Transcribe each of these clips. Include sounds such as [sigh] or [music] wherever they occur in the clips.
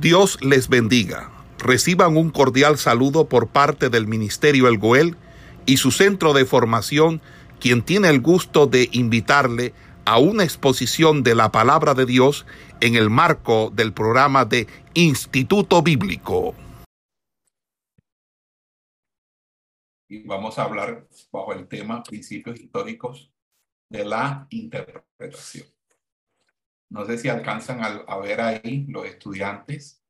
Dios les bendiga. Reciban un cordial saludo por parte del Ministerio El Goel y su centro de formación, quien tiene el gusto de invitarle a una exposición de la palabra de Dios en el marco del programa de Instituto Bíblico. Y vamos a hablar bajo el tema principios históricos de la interpretación. No sé si alcanzan a, ver ahí los estudiantes.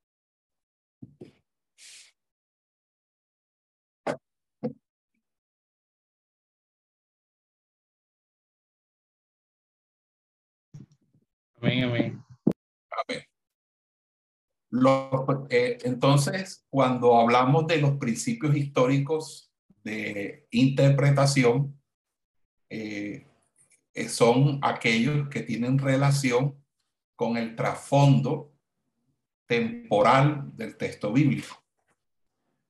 Amén, amén. Amén. Eh, entonces, cuando hablamos de los principios históricos de interpretación, eh, eh, son aquellos que tienen relación con el trasfondo temporal del texto bíblico.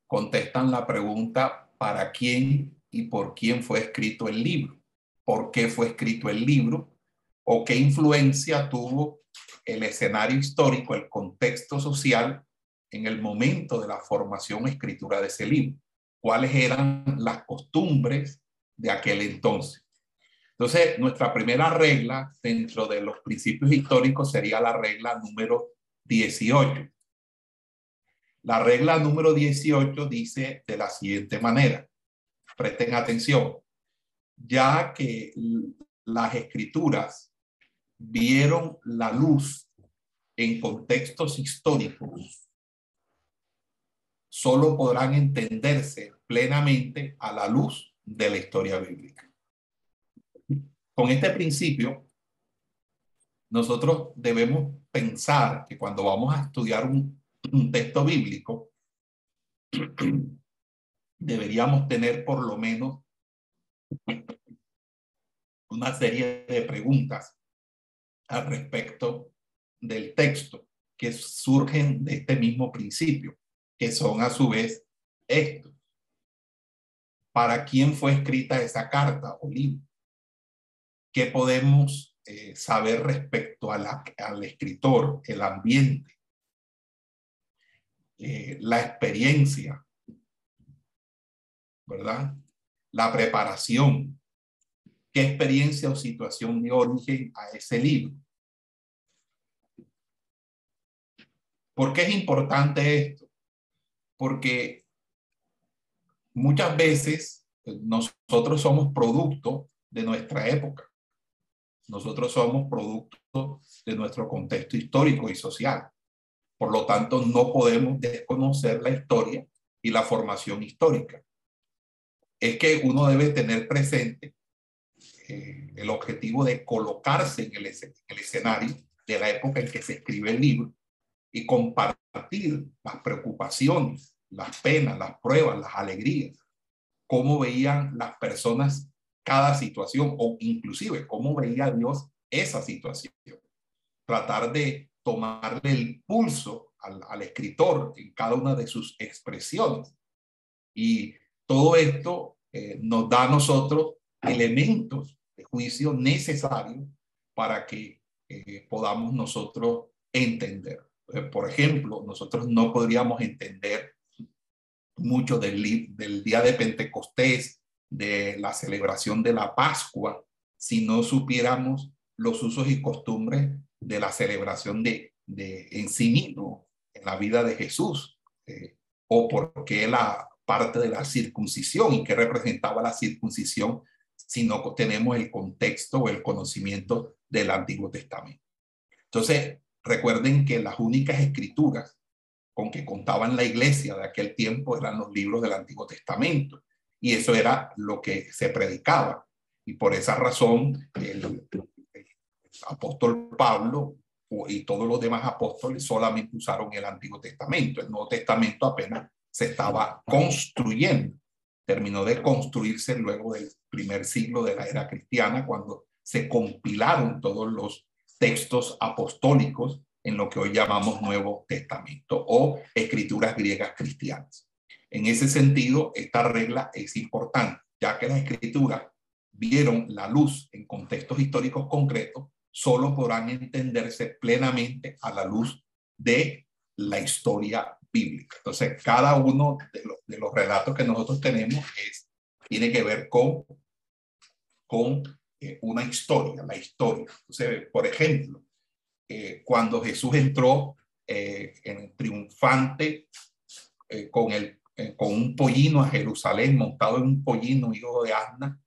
Contestan la pregunta ¿para quién y por quién fue escrito el libro? ¿Por qué fue escrito el libro? ¿O qué influencia tuvo el escenario histórico, el contexto social en el momento de la formación escritura de ese libro? ¿Cuáles eran las costumbres de aquel entonces? Entonces, nuestra primera regla dentro de los principios históricos sería la regla número 18. La regla número 18 dice de la siguiente manera, presten atención, ya que las escrituras vieron la luz en contextos históricos, solo podrán entenderse plenamente a la luz de la historia bíblica. Con este principio, nosotros debemos pensar que cuando vamos a estudiar un, texto bíblico, [clears throat] deberíamos tener por lo menos una serie de preguntas al respecto del texto que surgen de este mismo principio, que son a su vez estos. ¿Para quién fue escrita esa carta o libro? ¿Qué podemos eh, saber respecto al escritor, el ambiente, eh, la experiencia, ¿verdad? La preparación. ¿Qué experiencia o situación dio origen a ese libro? ¿Por qué es importante esto? Porque muchas veces nosotros somos producto de nuestra época. Nosotros somos producto de nuestro contexto histórico y social. Por lo tanto, no podemos desconocer la historia y la formación histórica. Es que uno debe tener presente eh, el objetivo de colocarse en el, en el escenario de la época en que se escribe el libro y compartir las preocupaciones, las penas, las pruebas, las alegrías, cómo veían las personas cada situación o inclusive cómo veía Dios esa situación. Tratar de tomarle el pulso al, escritor en cada una de sus expresiones. Y todo esto eh, nos da a nosotros elementos de juicio necesarios para que eh, podamos nosotros entender. por ejemplo, nosotros no podríamos entender mucho del día de Pentecostés de la celebración de la Pascua si no supiéramos los usos y costumbres de la celebración de, de en sí mismo, en la vida de Jesús, eh, o por qué la parte de la circuncisión y qué representaba la circuncisión si no tenemos el contexto o el conocimiento del Antiguo Testamento. Entonces, recuerden que las únicas escrituras con que contaban la iglesia de aquel tiempo eran los libros del Antiguo Testamento. Y eso era lo que se predicaba. Y por esa razón, el, apóstol Pablo y todos los demás apóstoles solamente usaron el Antiguo Testamento. El Nuevo Testamento apenas se estaba construyendo. Terminó de construirse luego del primer siglo de la era cristiana, cuando se compilaron todos los textos apostólicos en lo que hoy llamamos Nuevo Testamento o escrituras griegas cristianas. En ese sentido, esta regla es importante, ya que las escrituras vieron la luz en contextos históricos concretos, solo podrán entenderse plenamente a la luz de la historia bíblica. Entonces, cada uno de los, de los relatos que nosotros tenemos es, tiene que ver con, con eh, una historia, la historia. Entonces, por ejemplo, eh, cuando Jesús entró eh, en triunfante con, el, con un pollino a Jerusalén, montado en un pollino, hijo de Asna,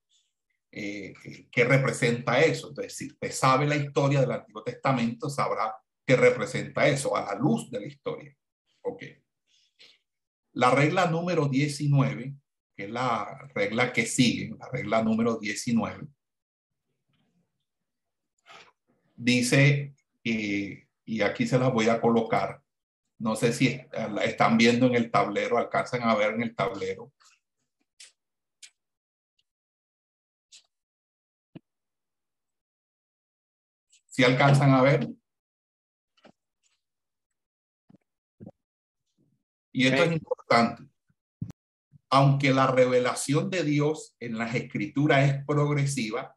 ¿qué representa eso? Entonces, si usted sabe la historia del Antiguo Testamento, sabrá qué representa eso a la luz de la historia. Ok. La regla número 19, que es la regla que sigue, la regla número 19, dice, y aquí se las voy a colocar, no sé si están viendo en el tablero, alcanzan a ver en el tablero. Si alcanzan a ver? Y esto es importante. Aunque la revelación de Dios en las escrituras es progresiva,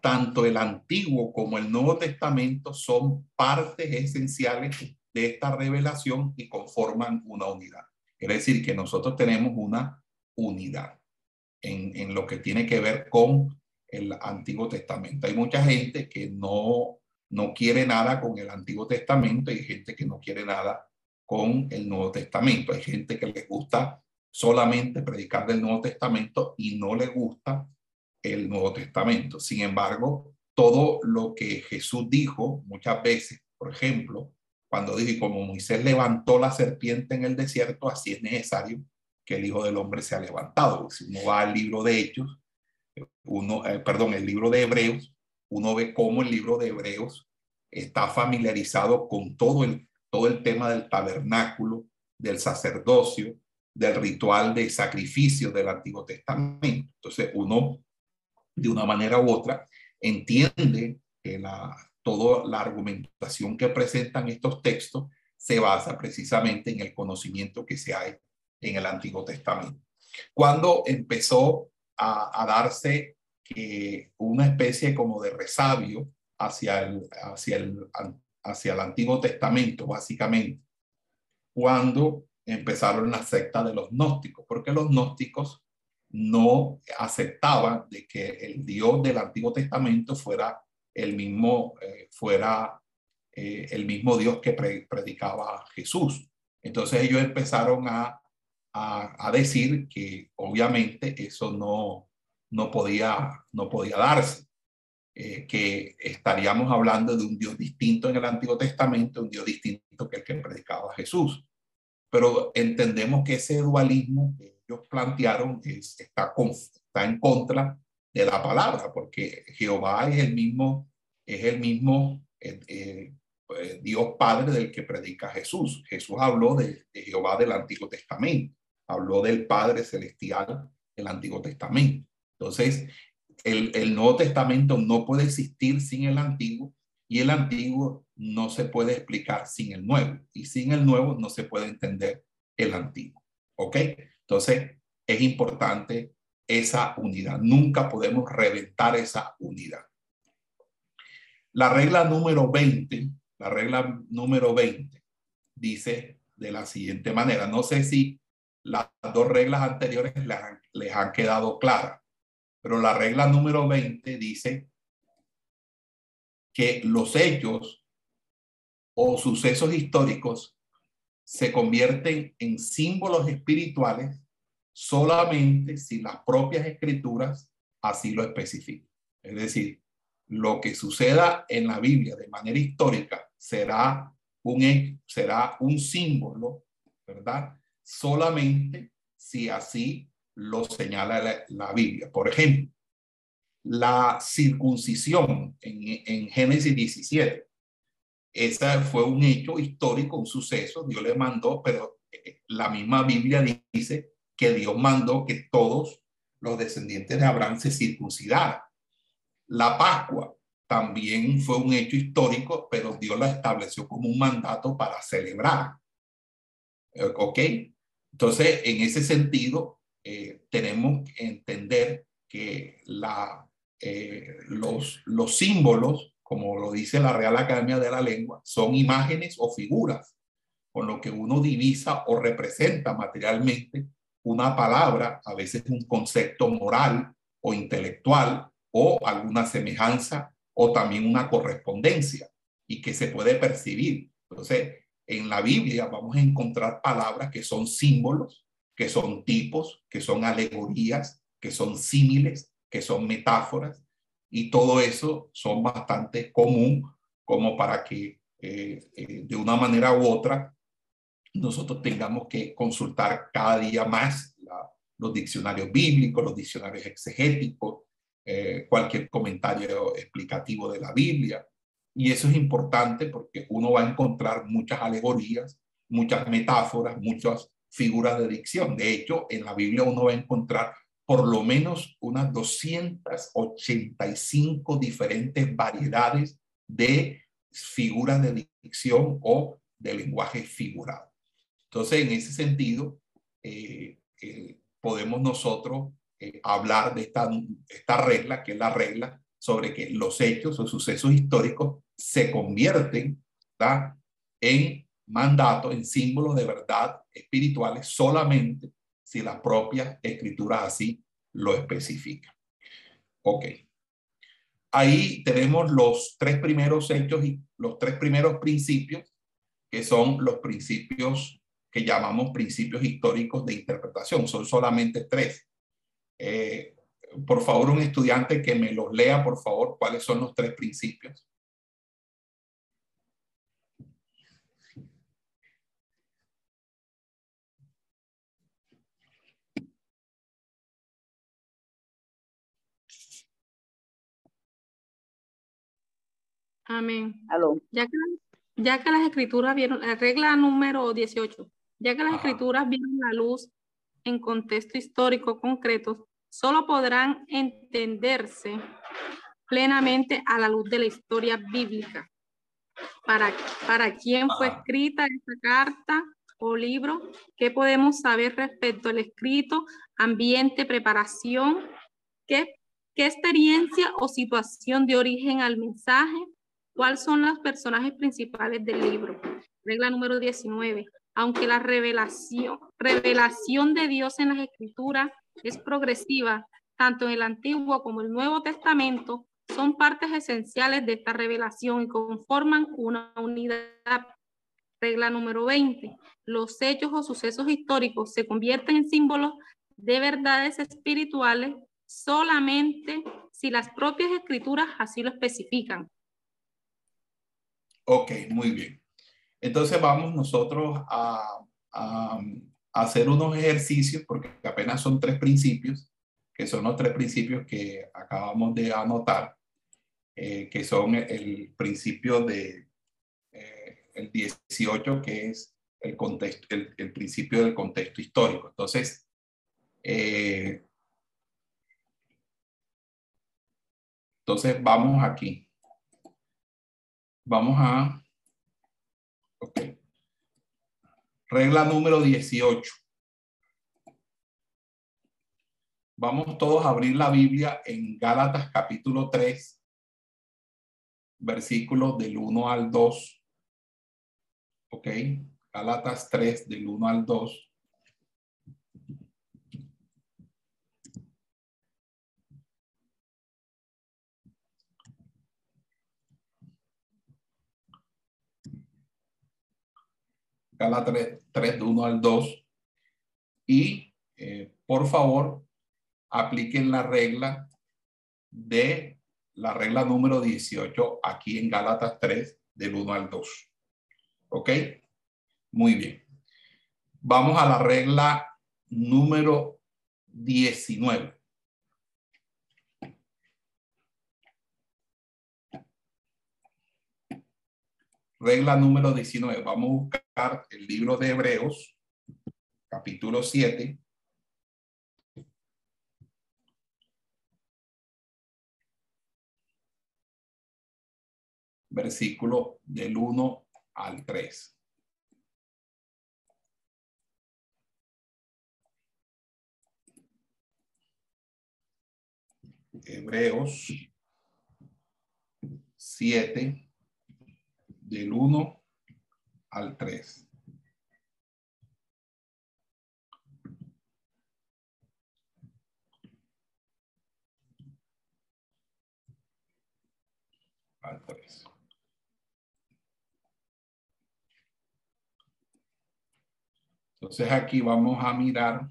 tanto el Antiguo como el Nuevo Testamento son partes esenciales de esta revelación y conforman una unidad. Es decir, que nosotros tenemos una unidad en, en lo que tiene que ver con el Antiguo Testamento. Hay mucha gente que no, no quiere nada con el Antiguo Testamento y hay gente que no quiere nada con el Nuevo Testamento. Hay gente que le gusta solamente predicar del Nuevo Testamento y no le gusta el Nuevo Testamento. Sin embargo, todo lo que Jesús dijo muchas veces, por ejemplo, cuando dijo, como Moisés levantó la serpiente en el desierto, así es necesario que el Hijo del Hombre sea levantado. Si uno va al libro de Hechos, uno, eh, perdón, el libro de Hebreos, uno ve cómo el libro de Hebreos está familiarizado con todo el todo el tema del tabernáculo, del sacerdocio, del ritual de sacrificio del Antiguo Testamento. Entonces uno, de una manera u otra, entiende que la, toda la argumentación que presentan estos textos se basa precisamente en el conocimiento que se hay en el Antiguo Testamento. Cuando empezó a, darse que una especie como de resabio hacia el, hacia el hacia el Antiguo Testamento, básicamente, cuando empezaron la secta de los gnósticos, porque los gnósticos no aceptaban de que el Dios del Antiguo Testamento fuera el mismo, eh, fuera eh, el mismo Dios que predicaba Jesús. Entonces ellos empezaron a, a, decir que obviamente eso no, no, podía, no podía darse. Eh, que estaríamos hablando de un Dios distinto en el Antiguo Testamento, un Dios distinto que el que predicaba Jesús. Pero entendemos que ese dualismo que ellos plantearon es, está, está en contra de la palabra, porque Jehová es el mismo, es el mismo eh, eh, Dios Padre del que predica Jesús. Jesús habló de, Jehová del Antiguo Testamento, habló del Padre Celestial del Antiguo Testamento. Entonces, el, Nuevo Testamento no puede existir sin el Antiguo y el Antiguo no se puede explicar sin el Nuevo y sin el Nuevo no se puede entender el Antiguo. ¿Ok? Entonces, es importante esa unidad. Nunca podemos reventar esa unidad. La regla número 20, la regla número 20 dice de la siguiente manera. No sé si las dos reglas anteriores les han, han quedado claras. Pero la regla número 20 dice que los hechos o sucesos históricos se convierten en símbolos espirituales solamente si las propias escrituras así lo especifican. Es decir, lo que suceda en la Biblia de manera histórica será un, será un símbolo, ¿verdad? Solamente si así lo señala la, Biblia. Por ejemplo, la circuncisión en, en Génesis 17. Ese fue un hecho histórico, un suceso. Dios le mandó, pero eh, la misma Biblia dice que Dios mandó que todos los descendientes de Abraham se circuncidaran. La Pascua también fue un hecho histórico, pero Dios la estableció como un mandato para celebrar. ¿Ok? Entonces, en ese sentido, eh, tenemos que entender que la, eh, los, los símbolos, como lo dice la Real Academia de la Lengua, son imágenes o figuras con lo que uno divisa o representa materialmente una palabra, a veces un concepto moral o intelectual o alguna semejanza o también una correspondencia y que se puede percibir. Entonces, en la Biblia vamos a encontrar palabras que son símbolos, que son tipos, que son alegorías, que son símiles, que son metáforas, y todo eso son bastante común como para que eh, eh, de una manera u otra nosotros tengamos que consultar cada día más los diccionarios bíblicos, los diccionarios exegéticos, eh, cualquier comentario explicativo de la Biblia. Y eso es importante porque uno va a encontrar muchas alegorías, muchas metáforas, muchas figuras de dicción. De hecho, en la Biblia uno va a encontrar por lo menos unas 285 diferentes variedades de figuras de dicción o de lenguaje figurado. Entonces, en ese sentido, eh, eh, podemos nosotros eh, hablar de esta, esta regla, que es la regla sobre que los hechos o sucesos históricos se convierten en mandatos, en símbolos de verdad espirituales solamente si las propias escrituras así lo especifican. Ok. Ahí tenemos los tres primeros hechos y los tres primeros principios, que son los principios que llamamos principios históricos de interpretación. Son solamente tres. Eh, por favor, un estudiante que me los lea, por favor, cuáles son los tres principios. Amén. Ya que, ya que las escrituras vieron, la regla número 18, ya que las escrituras vieron la luz en contexto histórico concreto, solo podrán entenderse plenamente a la luz de la historia bíblica. ¿Para, para quién fue escrita esta carta o libro? ¿Qué podemos saber respecto al escrito, ambiente, preparación? ¿Qué, qué experiencia o situación de origen al mensaje? ¿Cuáles son los personajes principales del libro? Regla número 19. Aunque la revelación, de Dios en las escrituras es progresiva, tanto en el Antiguo como el Nuevo Testamento, son partes esenciales de esta revelación y conforman una unidad. Regla número 20. Los hechos o sucesos históricos se convierten en símbolos de verdades espirituales solamente si las propias escrituras así lo especifican. Ok, muy bien. Entonces vamos nosotros a, hacer unos ejercicios, porque apenas son tres principios, que son los tres principios que acabamos de anotar, eh, que son el, principio de eh, el 18, que es el, contexto, el, principio del contexto histórico. Entonces, eh, entonces vamos aquí. Vamos a... Ok. Regla número 18. Vamos todos a abrir la Biblia en Gálatas capítulo 3, versículos del 1 al 2. Ok. Gálatas 3 del 1 al 2. Gala 3, 3 de 1 al 2. Y eh, por favor, apliquen la regla de la regla número 18 aquí en Gálatas 3 del 1 al 2. ¿Ok? Muy bien. Vamos a la regla número 19. Regla número 19. Vamos a buscar el libro de Hebreos, capítulo 7. Versículo del 1 al 3. Hebreos 7 del 1 al 3. Al Entonces aquí vamos a mirar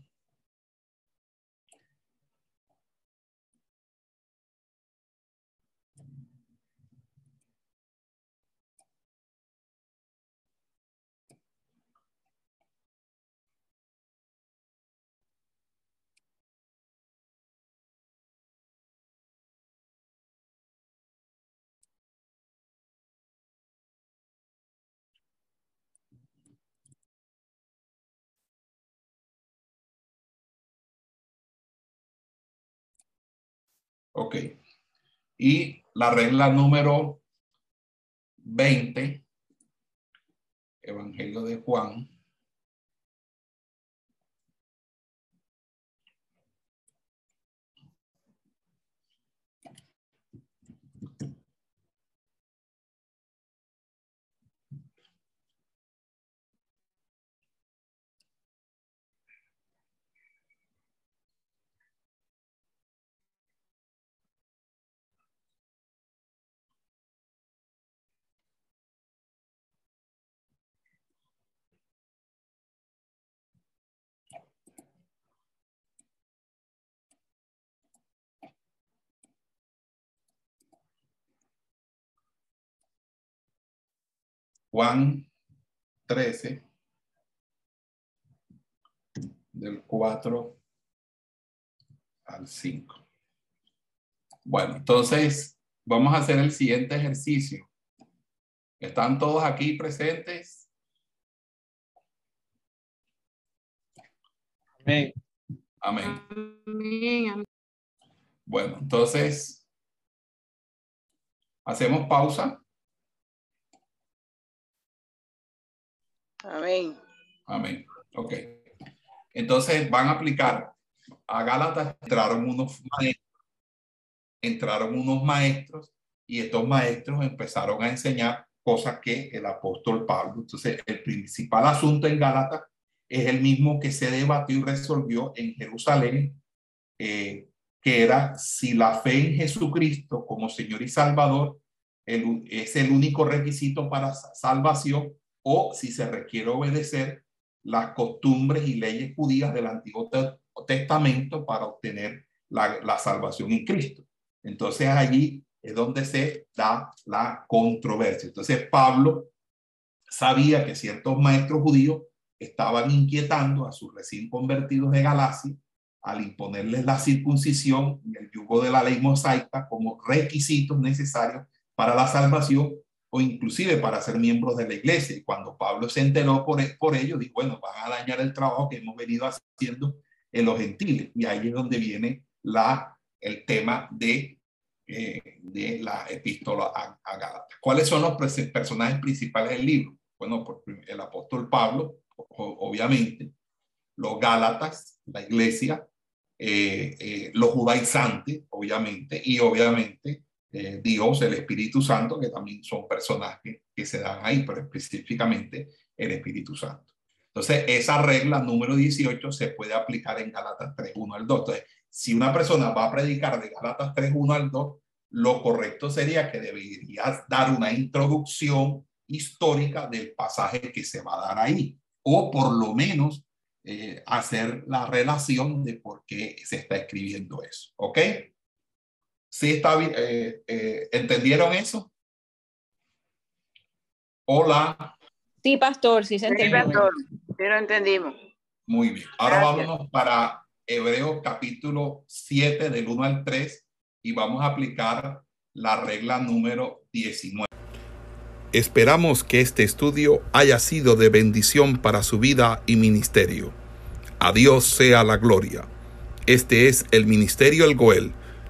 Ok. Y la regla número 20, Evangelio de Juan. Juan 13, del 4 al 5. Bueno, entonces vamos a hacer el siguiente ejercicio. ¿Están todos aquí presentes? Amén. Amén. Bueno, entonces hacemos pausa. Amén. Amén. Ok. Entonces van a aplicar a Gálatas, entraron unos maestros, entraron unos maestros y estos maestros empezaron a enseñar cosas que el apóstol Pablo. Entonces, el principal asunto en Gálatas es el mismo que se debatió y resolvió en Jerusalén, eh, que era si la fe en Jesucristo como Señor y Salvador es el único requisito para salvación o si se requiere obedecer las costumbres y leyes judías del Antiguo Testamento para obtener la, salvación en Cristo. Entonces allí es donde se da la controversia. Entonces Pablo sabía que ciertos maestros judíos estaban inquietando a sus recién convertidos de Galacia al imponerles la circuncisión y el yugo de la ley mosaica como requisitos necesarios para la salvación o inclusive para ser miembros de la iglesia. Y cuando Pablo se enteró por, por ello, dijo, bueno, van a dañar el trabajo que hemos venido haciendo en los gentiles. Y ahí es donde viene la, el tema de, eh, de la epístola a, a Gálatas. ¿Cuáles son los personajes principales del libro? Bueno, el apóstol Pablo, obviamente, los Gálatas, la iglesia, eh, eh, los judaizantes, obviamente, y obviamente Dios, el Espíritu Santo, que también son personajes que se dan ahí, pero específicamente el Espíritu Santo. Entonces, esa regla número 18 se puede aplicar en Galatas 3, 1 al 2. Entonces, si una persona va a predicar de Galatas 3, 1 al 2, lo correcto sería que debería dar una introducción histórica del pasaje que se va a dar ahí, o por lo menos eh, hacer la relación de por qué se está escribiendo eso. ¿Ok? ¿Sí está eh, eh, ¿Entendieron eso? Hola. Sí, pastor, sí se entendió. Sí, pastor, sí lo entendimos. Muy bien. Ahora vámonos para Hebreos capítulo 7 del 1 al 3 y vamos a aplicar la regla número 19. Esperamos que este estudio haya sido de bendición para su vida y ministerio. A Dios sea la gloria. Este es el Ministerio El Goel